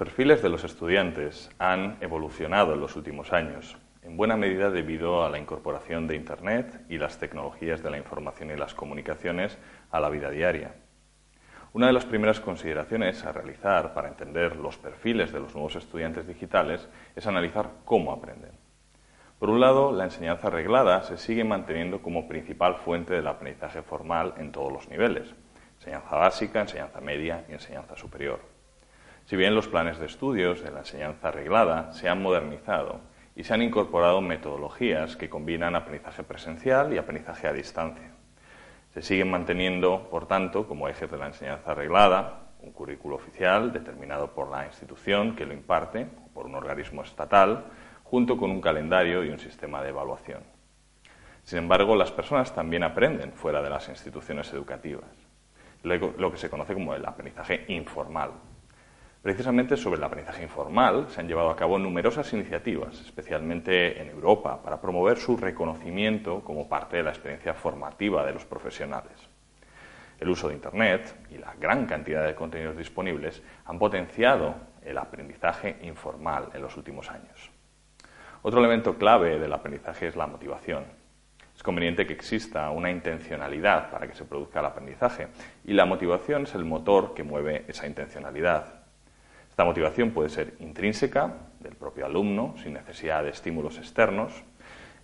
Perfiles de los estudiantes han evolucionado en los últimos años, en buena medida debido a la incorporación de Internet y las tecnologías de la información y las comunicaciones a la vida diaria. Una de las primeras consideraciones a realizar para entender los perfiles de los nuevos estudiantes digitales es analizar cómo aprenden. Por un lado, la enseñanza reglada se sigue manteniendo como principal fuente del aprendizaje formal en todos los niveles, enseñanza básica, enseñanza media y enseñanza superior. Si bien los planes de estudios de la enseñanza reglada se han modernizado y se han incorporado metodologías que combinan aprendizaje presencial y aprendizaje a distancia. Se siguen manteniendo, por tanto, como ejes de la enseñanza reglada, un currículo oficial determinado por la institución que lo imparte o por un organismo estatal, junto con un calendario y un sistema de evaluación. Sin embargo, las personas también aprenden fuera de las instituciones educativas, lo que se conoce como el aprendizaje informal. Precisamente sobre el aprendizaje informal se han llevado a cabo numerosas iniciativas, especialmente en Europa, para promover su reconocimiento como parte de la experiencia formativa de los profesionales. El uso de Internet y la gran cantidad de contenidos disponibles han potenciado el aprendizaje informal en los últimos años. Otro elemento clave del aprendizaje es la motivación. Es conveniente que exista una intencionalidad para que se produzca el aprendizaje y la motivación es el motor que mueve esa intencionalidad. Esta motivación puede ser intrínseca del propio alumno, sin necesidad de estímulos externos.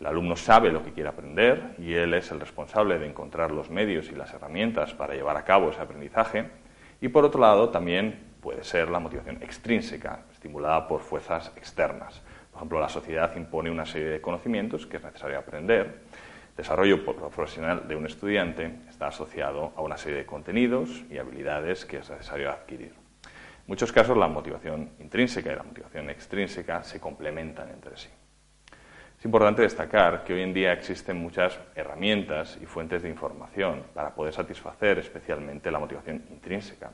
El alumno sabe lo que quiere aprender y él es el responsable de encontrar los medios y las herramientas para llevar a cabo ese aprendizaje. Y por otro lado, también puede ser la motivación extrínseca, estimulada por fuerzas externas. Por ejemplo, la sociedad impone una serie de conocimientos que es necesario aprender. El desarrollo profesional de un estudiante está asociado a una serie de contenidos y habilidades que es necesario adquirir. Muchos casos, la motivación intrínseca y la motivación extrínseca se complementan entre sí. Es importante destacar que hoy en día existen muchas herramientas y fuentes de información para poder satisfacer especialmente la motivación intrínseca.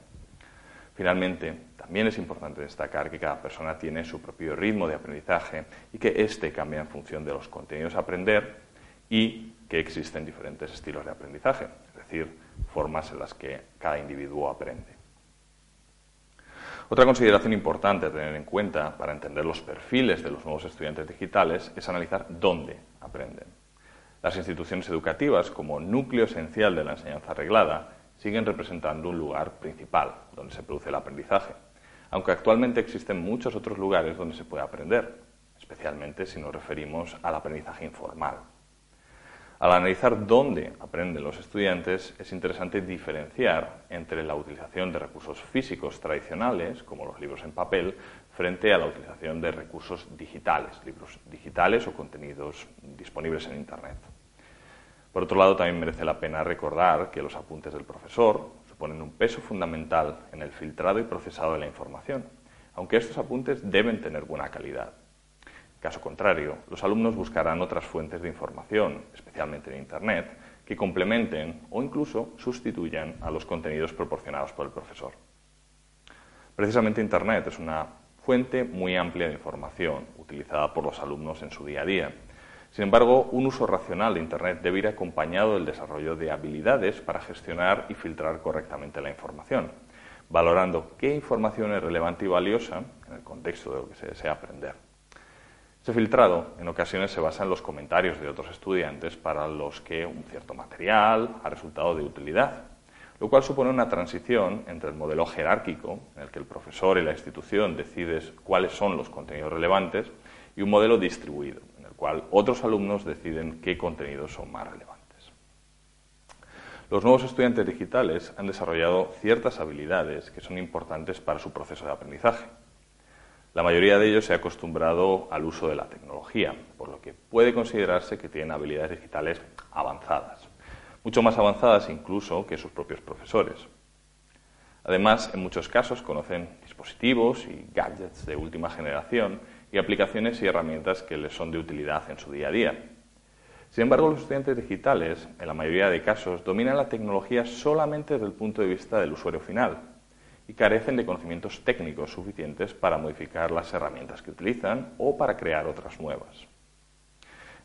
Finalmente, también es importante destacar que cada persona tiene su propio ritmo de aprendizaje y que éste cambia en función de los contenidos a aprender y que existen diferentes estilos de aprendizaje, es decir, formas en las que cada individuo aprende. Otra consideración importante a tener en cuenta para entender los perfiles de los nuevos estudiantes digitales es analizar dónde aprenden. Las instituciones educativas, como núcleo esencial de la enseñanza reglada, siguen representando un lugar principal donde se produce el aprendizaje, aunque actualmente existen muchos otros lugares donde se puede aprender, especialmente si nos referimos al aprendizaje informal. Al analizar dónde aprenden los estudiantes, es interesante diferenciar entre la utilización de recursos físicos tradicionales, como los libros en papel, frente a la utilización de recursos digitales, libros digitales o contenidos disponibles en Internet. Por otro lado, también merece la pena recordar que los apuntes del profesor suponen un peso fundamental en el filtrado y procesado de la información, aunque estos apuntes deben tener buena calidad. Caso contrario, los alumnos buscarán otras fuentes de información, especialmente en Internet, que complementen o incluso sustituyan a los contenidos proporcionados por el profesor. Precisamente Internet es una fuente muy amplia de información utilizada por los alumnos en su día a día sin embargo, un uso racional de Internet debe ir acompañado del desarrollo de habilidades para gestionar y filtrar correctamente la información, valorando qué información es relevante y valiosa en el contexto de lo que se desea aprender. Ese filtrado en ocasiones se basa en los comentarios de otros estudiantes para los que un cierto material ha resultado de utilidad, lo cual supone una transición entre el modelo jerárquico, en el que el profesor y la institución deciden cuáles son los contenidos relevantes, y un modelo distribuido, cual otros alumnos deciden qué contenidos son más relevantes. Los nuevos estudiantes digitales han desarrollado ciertas habilidades que son importantes para su proceso de aprendizaje. La mayoría de ellos se ha acostumbrado al uso de la tecnología, por lo que puede considerarse que tienen habilidades digitales avanzadas. mucho más avanzadas incluso que sus propios profesores. Además, en muchos casos conocen dispositivos y gadgets de última generación y aplicaciones y herramientas que les son de utilidad en su día a día. Sin embargo, los estudiantes digitales, en la mayoría de casos, dominan la tecnología solamente desde el punto de vista del usuario final y carecen de conocimientos técnicos suficientes para modificar las herramientas que utilizan o para crear otras nuevas.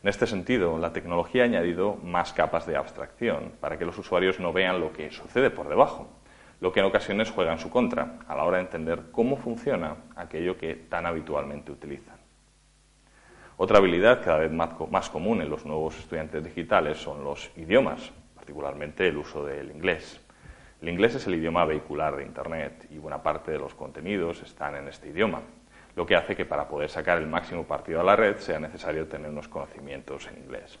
En este sentido, la tecnología ha añadido más capas de abstracción para que los usuarios no vean lo que sucede por debajo, lo que en ocasiones juega en su contra a la hora de entender cómo funciona aquello que tan habitualmente utilizan. Otra habilidad cada vez más común en los nuevos estudiantes digitales son los idiomas, particularmente el uso del inglés. El inglés es el idioma vehicular de Internet y buena parte de los contenidos están en este idioma, lo que hace que para poder sacar el máximo partido a la red sea necesario tener unos conocimientos en inglés.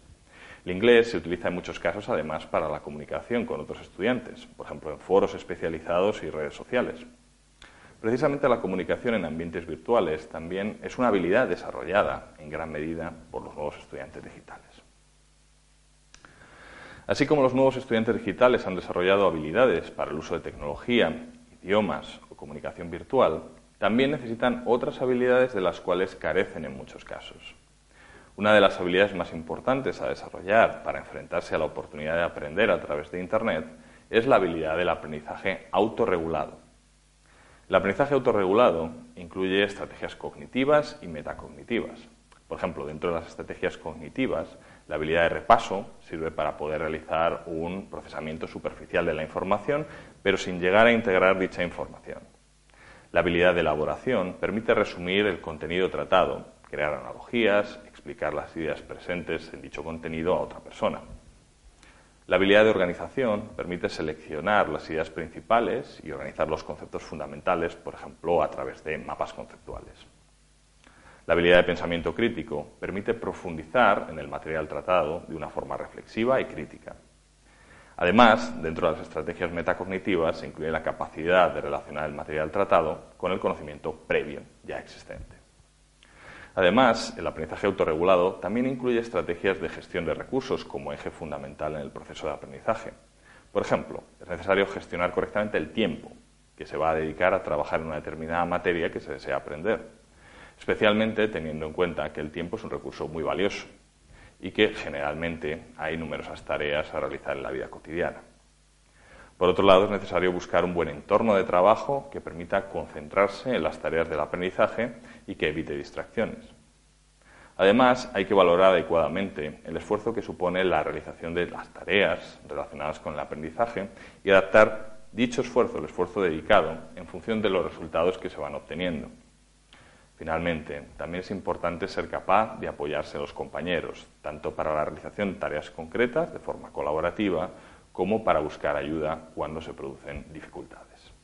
El inglés se utiliza en muchos casos además para la comunicación con otros estudiantes, por ejemplo en foros especializados y redes sociales. Precisamente la comunicación en ambientes virtuales también es una habilidad desarrollada en gran medida por los nuevos estudiantes digitales. Así como los nuevos estudiantes digitales han desarrollado habilidades para el uso de tecnología, idiomas o comunicación virtual, también necesitan otras habilidades de las cuales carecen en muchos casos. Una de las habilidades más importantes a desarrollar para enfrentarse a la oportunidad de aprender a través de Internet es la habilidad del aprendizaje autorregulado. El aprendizaje autorregulado incluye estrategias cognitivas y metacognitivas. Por ejemplo, dentro de las estrategias cognitivas, la habilidad de repaso sirve para poder realizar un procesamiento superficial de la información, pero sin llegar a integrar dicha información. La habilidad de elaboración permite resumir el contenido tratado, crear analogías, explicar las ideas presentes en dicho contenido a otra persona. La habilidad de organización permite seleccionar las ideas principales y organizar los conceptos fundamentales, por ejemplo, a través de mapas conceptuales. La habilidad de pensamiento crítico permite profundizar en el material tratado de una forma reflexiva y crítica. Además, dentro de las estrategias metacognitivas se incluye la capacidad de relacionar el material tratado con el conocimiento previo ya existente. Además, el aprendizaje autorregulado también incluye estrategias de gestión de recursos como eje fundamental en el proceso de aprendizaje. Por ejemplo, es necesario gestionar correctamente el tiempo que se va a dedicar a trabajar en una determinada materia que se desea aprender, especialmente teniendo en cuenta que el tiempo es un recurso muy valioso y que generalmente hay numerosas tareas a realizar en la vida cotidiana. Por otro lado, es necesario buscar un buen entorno de trabajo que permita concentrarse en las tareas del aprendizaje y que evite distracciones. Además, hay que valorar adecuadamente el esfuerzo que supone la realización de las tareas relacionadas con el aprendizaje y adaptar dicho esfuerzo, el esfuerzo dedicado, en función de los resultados que se van obteniendo. Finalmente, también es importante ser capaz de apoyarse a los compañeros, tanto para la realización de tareas concretas de forma colaborativa, como para buscar ayuda cuando se producen dificultades.